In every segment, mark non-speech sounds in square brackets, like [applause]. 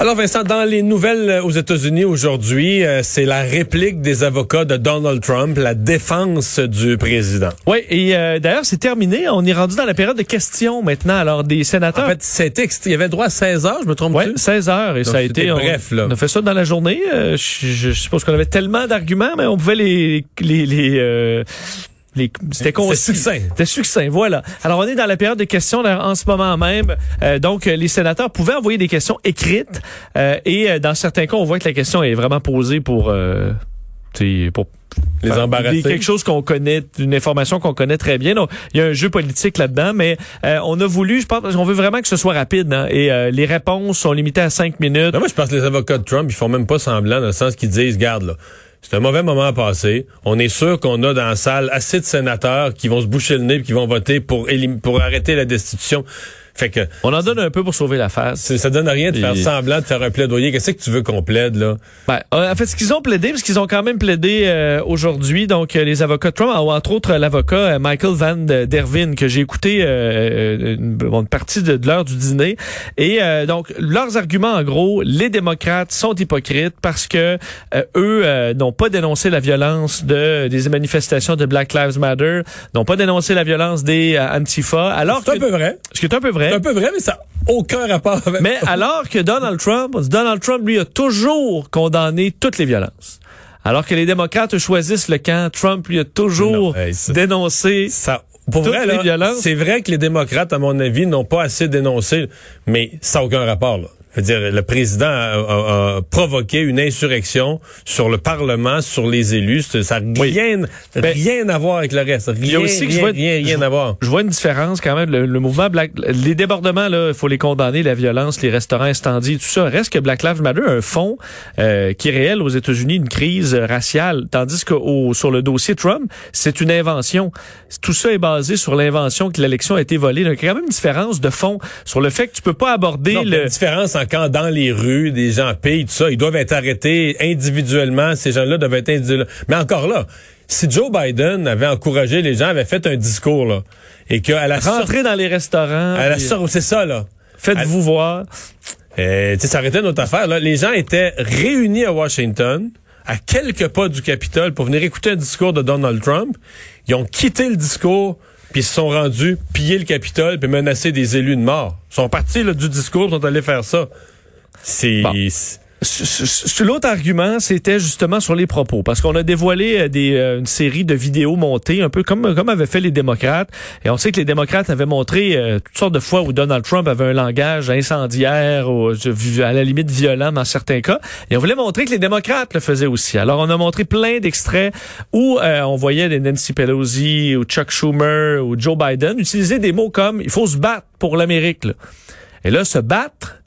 Alors Vincent, dans les nouvelles euh, aux États-Unis aujourd'hui, euh, c'est la réplique des avocats de Donald Trump, la défense du président. Oui, et euh, d'ailleurs, c'est terminé. On est rendu dans la période de questions maintenant. Alors, des sénateurs. En fait, c'était il y avait droit à 16 heures, je me trompe Ouais, plus 16 heures et Donc, ça a été on- bref, là. On a fait ça dans la journée. Euh, je, je suppose qu'on avait tellement d'arguments, mais on pouvait les les les, euh, les c'était succinct. C'était succinct, voilà. Alors on est dans la période de questions là, en ce moment même. Euh, donc euh, les sénateurs pouvaient envoyer des questions écrites euh, et euh, dans certains cas on voit que la question est vraiment posée pour euh, pour Les embarrasser. Quelque chose qu'on connaît, une information qu'on connaît très bien. Donc, il y a un jeu politique là-dedans, mais euh, on a voulu, je pense, parce qu'on veut vraiment que ce soit rapide. hein, et euh, les réponses sont limitées à cinq minutes. Non, moi, je pense que les avocats de Trump, ils font même pas semblant dans le sens qu'ils disent, garde là. C'est un mauvais moment à passer. On est sûr qu'on a dans la salle assez de sénateurs qui vont se boucher le nez et qui vont voter pour, pour arrêter la destitution. Fait que On en donne un peu pour sauver la face. ça donne rien de faire semblant de faire un plaidoyer. Qu'est-ce que tu veux qu'on plaide, là? Ben, euh, en fait, ce qu'ils ont plaidé, parce qu'ils ont quand même plaidé euh, aujourd'hui, donc euh, les avocats de Trump, entre autres l'avocat euh, Michael Van Dervin, que j'ai écouté euh, une, bonne partie de, de l'heure du dîner. Et euh, donc, leurs arguments, en gros, les démocrates sont hypocrites parce que eux euh, n'ont pas dénoncé la violence de des manifestations de Black Lives Matter, n'ont pas dénoncé la violence des Antifa, alors C'est que... un peu vrai. Ce qui est un peu vrai. C'est un peu vrai, mais ça n'a aucun rapport avec... Mais alors que Donald Trump, Donald Trump, lui, a toujours condamné toutes les violences. Alors que les démocrates choisissent le camp, Trump, lui, a toujours Non, hey, ça- dénoncé. Ça, pour Toutes vrai, les là, violences. c'est vrai que les démocrates, à mon avis, n'ont pas assez dénoncé, mais ça n'a aucun rapport. Là. Je veux dire, le président a, a- a provoqué une insurrection sur le Parlement, sur les élus. Ça n'a rien, Ben, rien à voir avec le reste. Rien, Il y a aussi que je rien, vois- rien, rien à voir. Je vois une différence quand même. Le, le mouvement Black, les débordements là, il faut les condamner, la violence, les restaurants incendiés, tout ça. Reste que Black Lives Matter a un fond euh, qui est réel aux États-Unis, une crise raciale, tandis que au- sur le dossier Trump, c'est une invention. Tout ça est basé sur l'invention que l'élection a été volée. Donc, il y a quand même une différence de fond sur le fait que tu peux pas aborder Non, le une différence en quand dans les rues, des gens payent, tout ça, ils doivent être arrêtés individuellement. Ces gens-là doivent être individuellement. Mais encore là, si Joe Biden avait encouragé les gens, avait fait un discours là, et qu'à la sortie, rentrer dans les restaurants. à la sortie, c'est ça là. Faites-vous voir. Euh, tu sais, ça aurait été notre affaire. Là. Les gens étaient réunis à Washington, à quelques pas du Capitole, pour venir écouter un discours de Donald Trump. Ils ont quitté le discours, puis ils se sont rendus piller le Capitole, puis menacer des élus de mort. Ils sont partis là, du discours, ils sont allés faire ça. C'est... Bon. L'autre argument, c'était justement sur les propos, parce qu'on a dévoilé euh, des, euh, une série de vidéos montées, un peu comme comme avaient fait les démocrates, et on sait que les démocrates avaient montré euh, toutes sortes de fois où Donald Trump avait un langage incendiaire, ou, à la limite violent dans certains cas, et on voulait montrer que les démocrates le faisaient aussi. Alors on a montré plein d'extraits où on voyait des Nancy Pelosi ou Chuck Schumer ou Joe Biden utiliser des mots comme il faut se battre pour l'Amérique. Et là, se battre.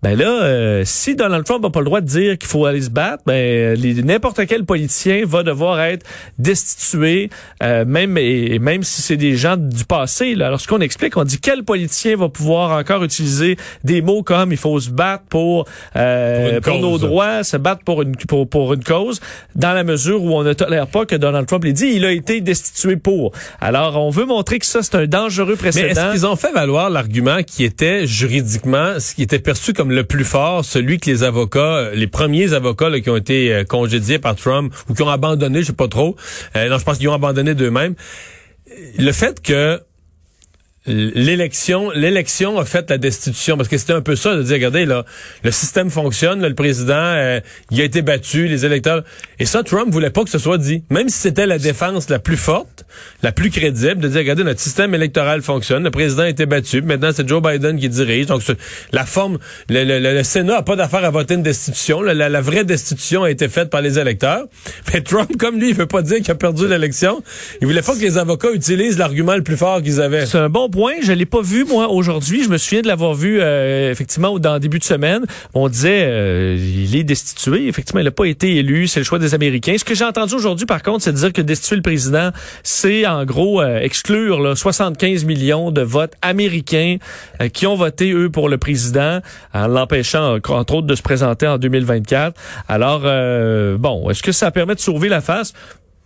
Ben là, euh, si Donald Trump n'a pas le droit de dire qu'il faut aller se battre, ben n'importe quel politicien va devoir être destitué, euh, même et même si c'est des gens du passé. Là. Alors ce qu'on explique, on dit quel politicien va pouvoir encore utiliser des mots comme il faut se battre pour euh, Pour nos droits, se battre pour une pour, pour une cause, dans la mesure où on ne tolère pas que Donald Trump l'ait dit, il a été destitué pour. Alors on veut montrer que ça c'est un dangereux Mais est-ce précédent. qu'ils ont fait valoir l'argument qui était juridiquement, ce qui était perçu comme le plus fort, celui que les avocats, euh, les premiers avocats qui ont été euh, congédiés par Trump ou qui ont abandonné, je sais pas trop, euh, non, je pense qu'ils ont abandonné d'eux-mêmes, le fait que l'élection l'élection a fait la destitution. Parce que c'était un peu ça de dire regardez là le système fonctionne le président euh, il a été battu les électeurs. Et ça Trump voulait pas que ce soit dit. Même si c'était la défense la plus forte la plus crédible de dire regardez notre système électoral fonctionne le président a été battu maintenant c'est Joe Biden qui dirige. Donc la forme le, le, le Sénat a pas d'affaire à voter une destitution. La, la, vraie destitution a été faite par les électeurs. Mais Trump comme lui il veut pas dire qu'il a perdu l'élection. Il voulait pas que les avocats utilisent l'argument le plus fort qu'ils avaient. C'est un bon point je l'ai pas vu moi aujourd'hui. Je me souviens de l'avoir vu euh, effectivement dans le début de semaine. On disait euh, il est destitué. Effectivement il n'a pas été élu. C'est le choix des Américains. Ce que j'ai entendu aujourd'hui par contre c'est de dire que destituer le président c'est en gros euh, exclure là, 75 millions de votes américains qui ont voté eux pour le président en l'empêchant entre autres de se présenter en 2024 alors bon est-ce que ça permet de sauver la face?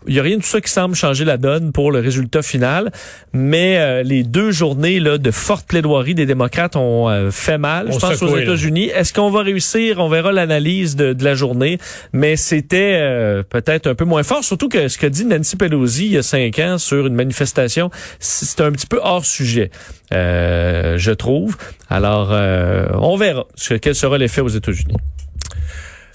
Il y a rien de tout ça qui semble changer la donne pour le résultat final, mais euh, les deux journées là, de forte plaidoirie des démocrates ont euh, fait mal, je pense, aux États-Unis. Est-ce qu'on va réussir? On verra l'analyse de, de, la journée, mais c'était euh, peut-être un peu moins fort, surtout que ce que dit Nancy Pelosi il y a cinq ans sur une manifestation, c'est un petit peu hors sujet, je trouve. Alors, on verra ce, quel sera l'effet aux États-Unis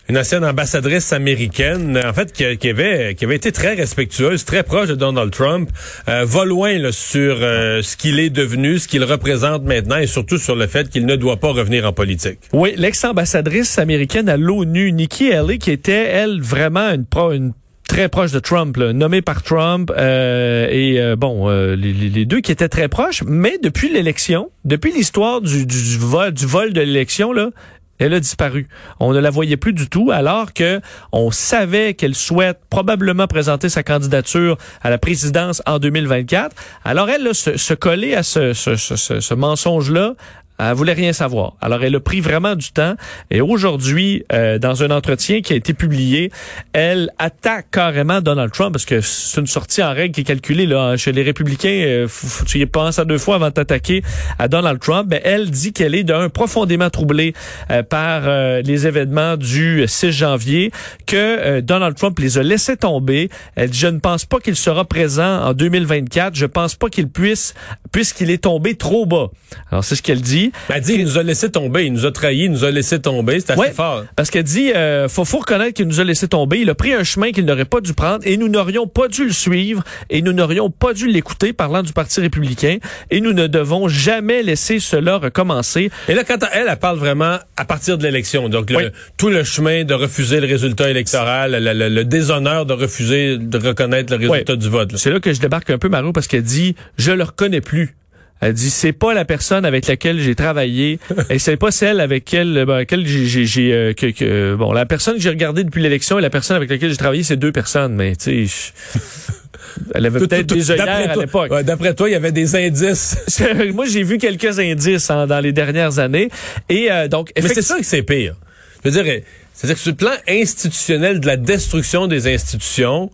une ancienne ambassadrice américaine, en fait, qui, qui, avait qui avait été très respectueuse, très proche de Donald Trump, euh, va loin sur euh, ce qu'il est devenu, ce qu'il représente maintenant, et surtout sur le fait qu'il ne doit pas revenir en politique. Oui, l'ex-ambassadrice américaine à l'ONU, Nikki Haley, qui était elle vraiment une très proche de Trump, là, nommé par Trump, euh, et euh, bon, euh, les, deux qui étaient très proches, mais depuis l'élection, depuis l'histoire du, du, vol, du vol de l'élection, là, elle a disparu. On ne la voyait plus du tout, alors que on savait qu'elle souhaite probablement présenter sa candidature à la présidence en 2024. Alors elle, là, se, se coller à ce, ce, ce, ce mensonge-là, elle voulait rien savoir. Alors, elle a pris vraiment du temps. Et aujourd'hui, euh, dans un entretien qui a été publié, elle attaque carrément Donald Trump parce que c'est une sortie en règle qui est calculée là chez les républicains. Euh, faut, tu y penses à deux fois avant de t'attaquer à Donald Trump. Mais elle dit qu'elle est d'un profondément troublée euh, par euh, les événements du 6 janvier, que Donald Trump les a laissés tomber. Elle dit je ne pense pas qu'il sera présent en 2024. Je pense pas qu'il puisse puisqu'il est tombé trop bas. Alors c'est ce qu'elle dit. Elle dit, il nous a laissé tomber, il nous a trahi, il nous a laissé tomber. C'est assez fort. Parce qu'elle dit, euh, faut, faut reconnaître qu'il nous a laissé tomber. Il a pris un chemin qu'il n'aurait pas dû prendre et nous n'aurions pas dû le suivre et nous n'aurions pas dû l'écouter parlant du Parti républicain et nous ne devons jamais laisser cela recommencer. Et là, quand elle, elle parle vraiment à partir de l'élection, donc tout le chemin de refuser le résultat électoral, le, déshonneur de refuser de reconnaître le résultat du vote. C'est là que je débarque un peu, Marou, parce qu'elle dit, je le reconnais plus. Elle dit c'est pas la personne avec laquelle j'ai travaillé [laughs] et c'est pas celle avec laquelle, ben, j'ai j'ai euh, que, que, bon la personne que j'ai regardée depuis l'élection et la personne avec laquelle j'ai travaillé c'est deux personnes mais tu sais [laughs] elle avait peut-être des œillères à l'époque. D'après toi, il y avait des indices. [laughs] Moi, j'ai vu quelques indices hein, dans les dernières années. Et euh, donc, Mais c'est ça que c'est pire. Je veux dire, c'est-à-dire que sur le plan institutionnel de la destruction des institutions,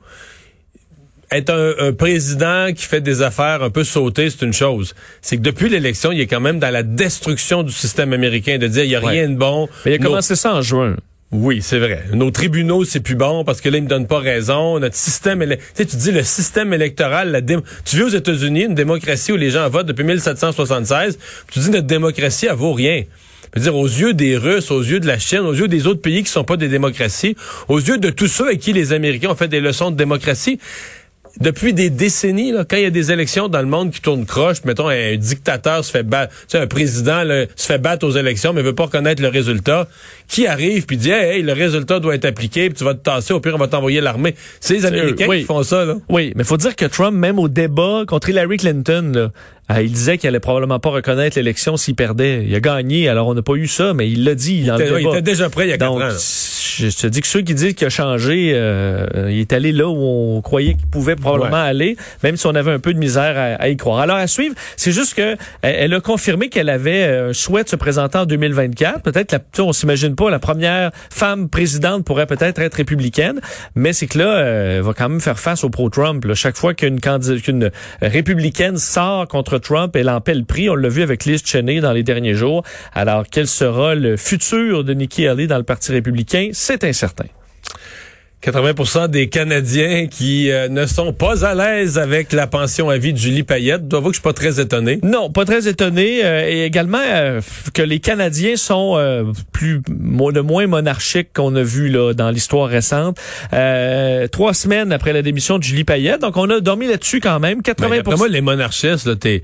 être un, président qui fait des affaires un peu sautées, c'est une chose. C'est que depuis l'élection, il est quand même dans la destruction du système américain, de dire il n'y a rien de bon. Mais il a commencé ça en juin. Oui, c'est vrai. Nos tribunaux, c'est plus bon parce que là, ils me donnent pas raison. Notre système, tu sais, tu dis le système électoral, la tu vis aux États-Unis une démocratie où les gens votent depuis 1776, tu dis notre démocratie, elle vaut rien. Je veux dire, aux yeux des Russes, aux yeux de la Chine, aux yeux des autres pays qui sont pas des démocraties, aux yeux de tous ceux avec qui les Américains ont fait des leçons de démocratie, depuis des décennies, là, quand il y a des élections dans le monde qui tournent croche, mettons un dictateur se fait battre, tu sais, un président se fait battre aux élections mais veut pas reconnaître le résultat, qui arrive puis dit hey, le résultat doit être appliqué, puis tu vas te tasser, au pire on va t'envoyer l'armée. C'est les Américains qui font ça là. Oui, mais faut dire que Trump même au débat contre Hillary Clinton là, euh, il disait qu'il allait probablement pas reconnaître l'élection s'il perdait. Il a gagné, alors on n'a pas eu ça, mais il l'a dit. Il, était, il était déjà prêt il y a Donc, ans. Je te dis que ceux qui disent qu'il a changé, euh, il est allé là où on croyait qu'il pouvait probablement aller, même si on avait un peu de misère à, y croire. Alors à suivre, c'est juste que elle, a confirmé qu'elle avait euh, un souhait de se présenter en 2024. Peut-être, on s'imagine pas, la première femme présidente pourrait peut-être être républicaine, mais c'est que là, elle va quand même faire face au pro-Trump. Chaque fois qu'une qu'une républicaine sort contre Trump, elle en paie le prix. On l'a vu avec Liz Cheney dans les derniers jours. Alors, quel sera le futur de Nikki Haley dans le Parti républicain? C'est incertain. 80% des Canadiens qui euh, ne sont pas à l'aise avec la pension à vie de Julie Payette. Dois que je suis pas très étonné? Non, pas très étonné. euh, et également euh, que les Canadiens sont euh, plus de moins monarchiques qu'on a vu là dans l'histoire récente. Euh, trois semaines après la démission de Julie Payette, donc on a dormi là-dessus quand même. 80 Ben, moi, les monarchistes, là, t'es,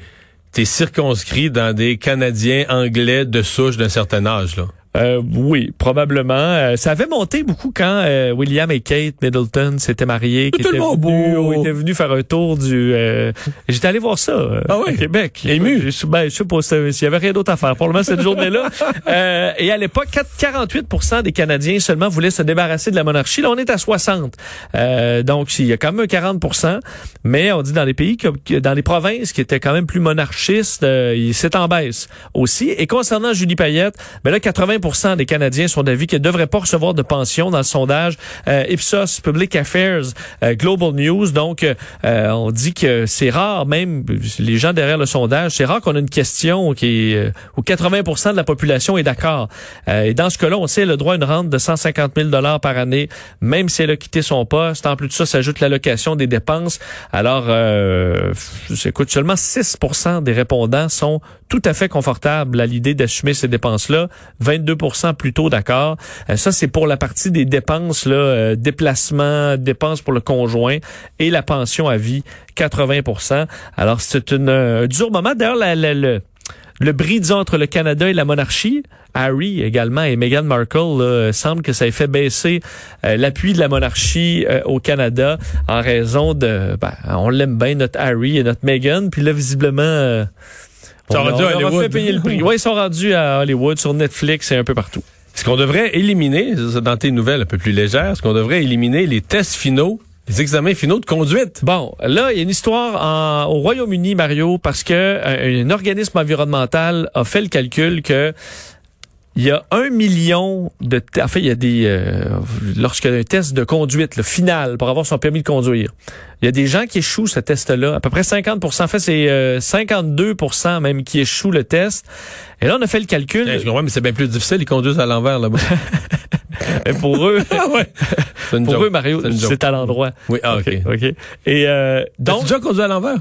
t'es circonscrit dans des Canadiens anglais de souche d'un certain âge, là. Euh, oui, probablement. Euh, ça avait monté beaucoup quand euh, William et Kate Middleton s'étaient mariés. qui Tout le monde venus- beau. ils étaient venus faire un tour du... euh, J'étais allé voir ça euh, Ah oui? à Québec. Ému? Je, ben, je sais pas s'il y avait rien d'autre à faire. Pour le moment, cette journée-là. [laughs] Euh, et à l'époque, 4 48% des Canadiens seulement voulaient se débarrasser de la monarchie. Là, on est à 60. Euh, donc, il y a quand même un 40% mais on dit dans les pays, dans les provinces qui étaient quand même plus monarchistes, euh, il- c'est en baisse aussi. Et concernant Julie Payette, ben là, 80 des Canadiens sont d'avis qu'elle ne devrait pas recevoir de pension dans le sondage euh, Ipsos Public Affairs euh, Global News. Donc, euh, on dit que c'est rare, même les gens derrière le sondage, c'est rare qu'on ait une question qui est, euh, où 80% de la population est d'accord. Et dans ce cas-là, on sait a le droit à une rente de 150 000 dollars par année, même si elle a quitté son poste. En plus de ça, s'ajoute l'allocation des dépenses. Alors, euh, écoute, seulement 6% des répondants sont tout à fait confortables à l'idée d'assumer ces dépenses-là. 22% plutôt d'accord. Euh, ça, c'est pour la partie des dépenses, là, euh, déplacements, dépenses pour le conjoint et la pension à vie, 80% Alors, c'est euh, un dur moment. D'ailleurs, la- la- le, le bris, disons, entre le Canada et la monarchie, Harry également et Meghan Markle, là, semble que ça ait fait baisser euh, l'appui de la monarchie euh, au Canada en raison de... Ben, on l'aime bien, notre Harry et notre Meghan. Puis là, visiblement... euh, sont on, rendus à Hollywood. fait payer le prix. Oui, ils sont rendus à Hollywood, sur Netflix et un peu partout. Est-ce qu'on devrait éliminer, dans tes nouvelles un peu plus légères, est-ce qu'on devrait éliminer les tests finaux, les examens finaux de conduite? Bon, là, il y a une histoire en- au Royaume-Uni, Mario, parce que euh, un organisme environnemental a fait le calcul que il y a un million de... En fait, il y a des... Euh, lorsqu'il y a un test de conduite le final pour avoir son permis de conduire, il y a des gens qui échouent ce test-là. À peu près 50% En fait, c'est euh, 52% même qui échouent le test. Et là, on a fait le calcul. Eh, comprends, mais c'est bien plus difficile, ils conduisent à l'envers là-bas. [laughs] Et pour eux, [laughs] ah ouais. Pour joke. eux, Mario, C'est à l'endroit. Oui, ah, OK. OK. Et euh, Donc, donc, déjà conduit à l'envers?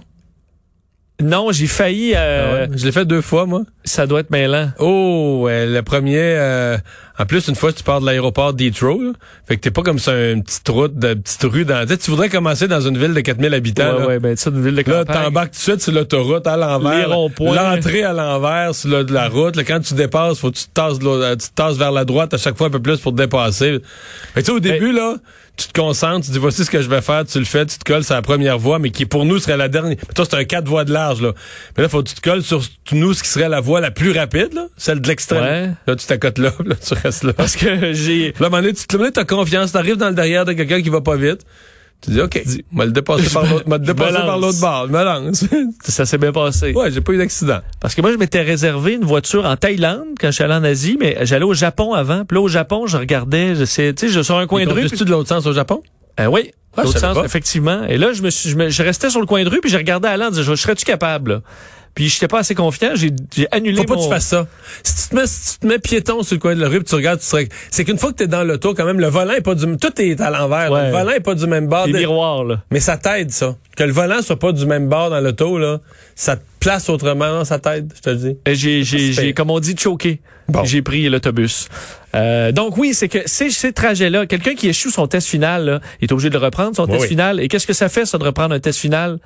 Non, j'ai failli... euh, Ah ouais? Je l'ai fait deux fois, moi. Ça doit être mêlant. Oh, ouais, le premier... euh, en plus, une fois, tu pars de l'aéroport d'Heathrow, là. fait que t'es pas comme ça une petite route, de petite rue. Dans, tu sais, tu voudrais commencer dans une ville de 4000 habitants. Ouais, là. ouais, ben ça, une ville de Là, campagne. t'embarques tout de suite sur l'autoroute à l'envers. L'entrée à l'envers sur le- de la route. Là, quand tu dépasses, faut que tu te tasses, euh, tu te tasses vers la droite à chaque fois un peu plus pour te dépasser. Fait que, tu sais, au début, là, tu te concentres, tu dis voici ce que je vais faire, tu le fais, tu te colles sur la première voie, mais qui pour nous serait la dernière. Mais toi, c'est un quatre voies de large, là. Mais là, faut que tu te colles sur nous ce qui serait la voie la plus rapide, là, celle de l'extrême. Ouais. Là, tu t'accotes là, [laughs] là, tu restes là. Parce que j'ai... Là, à un moment donné, tu te as confiance, t'arrives dans le derrière de quelqu'un qui va pas vite. Tu dis, OK, m'a le dépasser par l'autre, m'a le je me dépasser par l'autre bord, je me lance. [laughs] Ça s'est bien passé. ouais, j'ai pas eu d'accident. Parce que moi, je m'étais réservé une voiture en Thaïlande quand je suis allé en Asie, mais j'allais au Japon avant. Puis là, au Japon, je regardais, je sais, tu sais, je sur un coin de rue. tu de l'autre sens au Japon? Euh, oui, Ah, je l'autre sens, pas. effectivement. Et là, je me suis, je, me- je restais sur le coin de rue, puis je regardais Alain, disant, je serais-tu capable? là? Puis j'étais pas assez confiant, j'ai j'ai annulé Faut pas mon... que tu fasses ça. Si tu te mets, si tu te mets piéton sur le coin de la rue, puis tu regardes, tu serais, c'est qu'une fois que t'es dans l'auto, quand même, le volant est pas du, tout est à l'envers. Ouais. Le volant est pas du même bord. Les de- miroirs, là. Mais ça t'aide, ça. Que le volant soit pas du même bord dans l'auto, là. Ça te place autrement, ça t'aide, je te le dis. Et J'ai, j'ai, comme on dit, choqué. Bon. J'ai pris l'autobus. Euh, donc oui, c'est que ces, ces trajets-là, quelqu'un qui échoue son test final, là, il est obligé de le reprendre, son Oui, test oui. final. Et qu'est-ce que ça fait, ça, de reprendre un test final?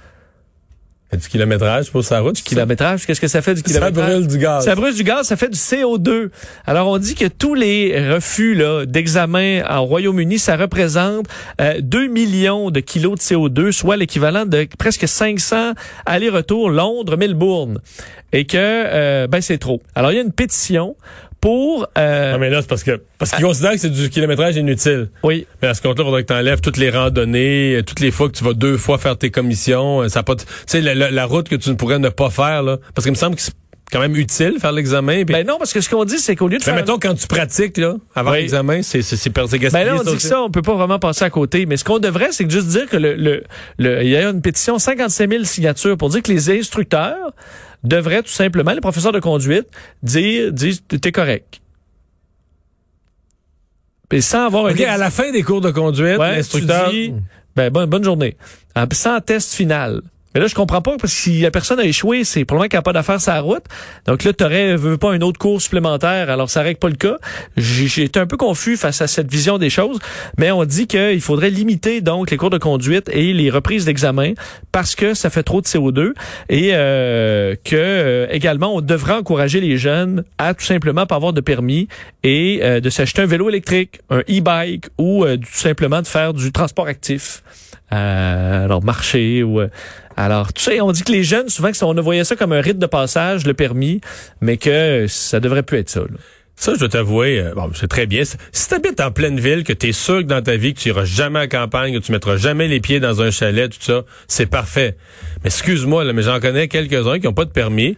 Du kilométrage pour sa route. Kilométrage, qu'est-ce que ça fait du Ça kilométrage? brûle du gaz. Ça brûle du gaz, ça fait du CO2. Alors, on dit que tous les refus là, d'examen au Royaume-Uni, ça représente euh, 2 millions de kilos de CO2, soit l'équivalent de presque 500 allers-retours Londres-Melbourne. Et que, euh, ben, c'est trop. Alors, il y a une pétition pour... euh, Non, mais là, c'est parce que, parce qu'ils considèrent que c'est du kilométrage inutile. oui, Mais à ce compte-là, il faudrait que tu enlèves toutes les randonnées, euh, toutes les fois que tu vas deux fois faire tes commissions. euh, Ça pas, tu sais, la, la- la route que tu ne pourrais ne pas faire, là. Parce qu'il me semble que c'est quand même utile faire l'examen. puis- ben non, parce que ce qu'on dit, c'est qu'au lieu de mais faire... mettons, quand tu pratiques, là, avant Oui. l'examen, c'est, c'est, gaspillé, Ben là, on dit que ça, on peut pas vraiment passer à côté. Mais ce qu'on devrait, c'est juste dire que le, le, le- il y a une pétition, 55 000 signatures pour dire que les instructeurs devraient tout simplement, les professeurs de conduite, dire, dire, t'es correct. Et sans avoir OK, un à la fin des cours de conduite, Ouais, l'instructeur... dis, ben, bonne, bonne journée. Ah, sans test final. Mais là, je comprends pas, parce que si la personne a échoué, c'est probablement qu'elle n'a pas d'affaires sur la route. Donc là, tu aurais, veux pas un autre cours supplémentaire, alors ça règle pas le cas. J'ai j'ai été un peu confus face à cette vision des choses, mais on dit qu'il faudrait limiter donc les cours de conduite et les reprises d'examen parce que ça fait trop de CO2 et euh, que euh, également on devrait encourager les jeunes à tout simplement pas avoir de permis et euh, de s'acheter un vélo électrique, un e-bike ou euh, tout simplement de faire du transport actif. Euh, alors marcher ou euh, alors tu sais on dit que les jeunes souvent on voyait ça comme un rite de passage le permis mais que ça devrait plus être ça. Ça, je dois t'avouer, euh, bon, c'est très bien. Si t'habites en pleine ville, que t'es sûr que dans ta vie, que tu iras jamais la campagne, que tu mettras jamais les pieds dans un chalet, tout ça, c'est parfait. Mais excuse-moi, mais j'en connais quelques-uns qui ont pas de permis.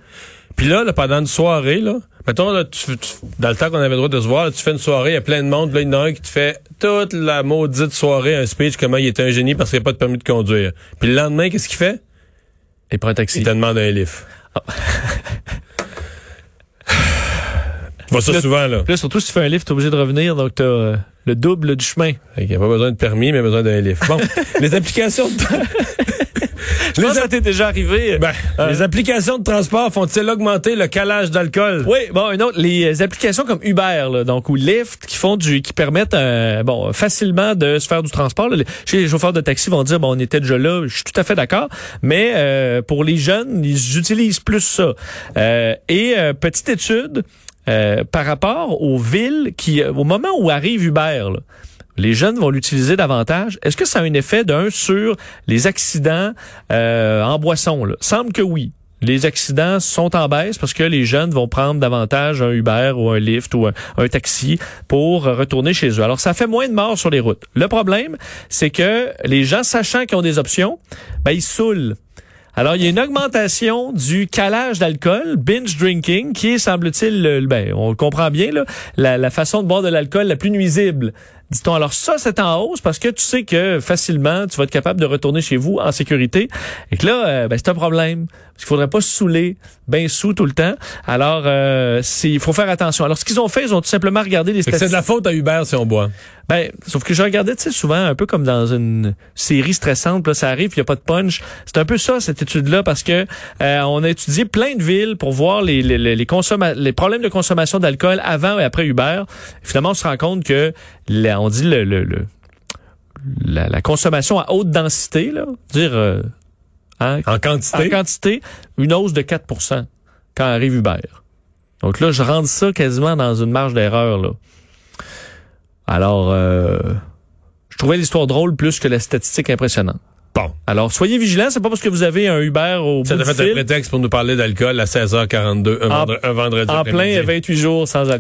Puis là, pendant une soirée, là, mettons, là, tu, tu- dans le temps qu'on avait le droit de se voir, tu fais une soirée, il y a plein de monde, là, il y en a qui te fait toute la maudite soirée un speech comment il était un génie parce qu'il n'a pas de permis de conduire. Puis le lendemain, qu'est-ce qu'il fait? Et prend un taxi. Il te demande un livre. Tu vois ça Là, souvent, là. Là, surtout si tu fais un lift, t'es obligé de revenir, donc t'as euh, le double du chemin. Il n'y a pas besoin de permis, mais besoin d'un livre. Bon, [laughs] les applications de... Je pense que ça t'est déjà arrivé. Ben, Euh, les applications de transport font-ils augmenter le calage d'alcool? Oui, bon, une autre, les applications comme Uber, là, donc ou Lyft, qui font du, qui permettent, euh, bon, facilement de se faire du transport. là. Les, chez les chauffeurs de taxi vont dire, bon, on était déjà là. Je suis tout à fait d'accord, mais euh, pour les jeunes, ils utilisent plus ça. Euh, et euh, petite étude euh, par rapport aux villes qui, euh, au moment où arrive Uber. Là, les jeunes vont l'utiliser davantage. Est-ce que ça a un effet d'un sur les accidents euh, en boisson? Là? Semble que oui. Les accidents sont en baisse parce que les jeunes vont prendre davantage un Uber ou un Lyft ou un, taxi pour retourner chez eux. Alors, ça fait moins de morts sur les routes. Le problème, c'est que les gens, sachant qu'ils ont des options, ben, ils saoulent. Alors, il y a une augmentation du calage d'alcool, binge drinking, qui est, semble-t-il, le- ben, on comprend bien, la façon de boire de l'alcool la plus nuisible. Dit-on. Alors ça, c'est en hausse parce que tu sais que facilement, tu vas être capable de retourner chez vous en sécurité. Et que là, euh, ben, c'est un problème. Parce qu'il faudrait pas se saouler ben sous tout le temps. Alors, euh, c'est- il faut faire attention. Alors, ce qu'ils ont fait, ils ont tout simplement regardé les Fait que c'est de statistiques. la faute à Uber si on boit. Ben, sauf que je regardais, tu sais, souvent, un peu comme dans une série stressante, là, ça arrive, il n'y a pas de punch. C'est un peu ça, cette étude-là, parce que euh, on a étudié plein de villes pour voir les, les, les, les problèmes de consommation d'alcool avant et après Uber. Et finalement, on se rend compte que, la- on dit le, le, le- la, la consommation à haute densité, là, dire euh, hein, En en quantité. quantité, une hausse de 4% quand arrive Uber. Donc là, je rentre ça quasiment dans une marge d'erreur. là. Alors, euh, je trouvais l'histoire drôle plus que la statistique impressionnante. Bon. Alors, soyez vigilants, c'est pas parce que vous avez un Uber au Ça bout du fait un prétexte pour nous parler d'alcool à 16h42 un, En- vendre- un vendredi en plein 28 jours sans alcool.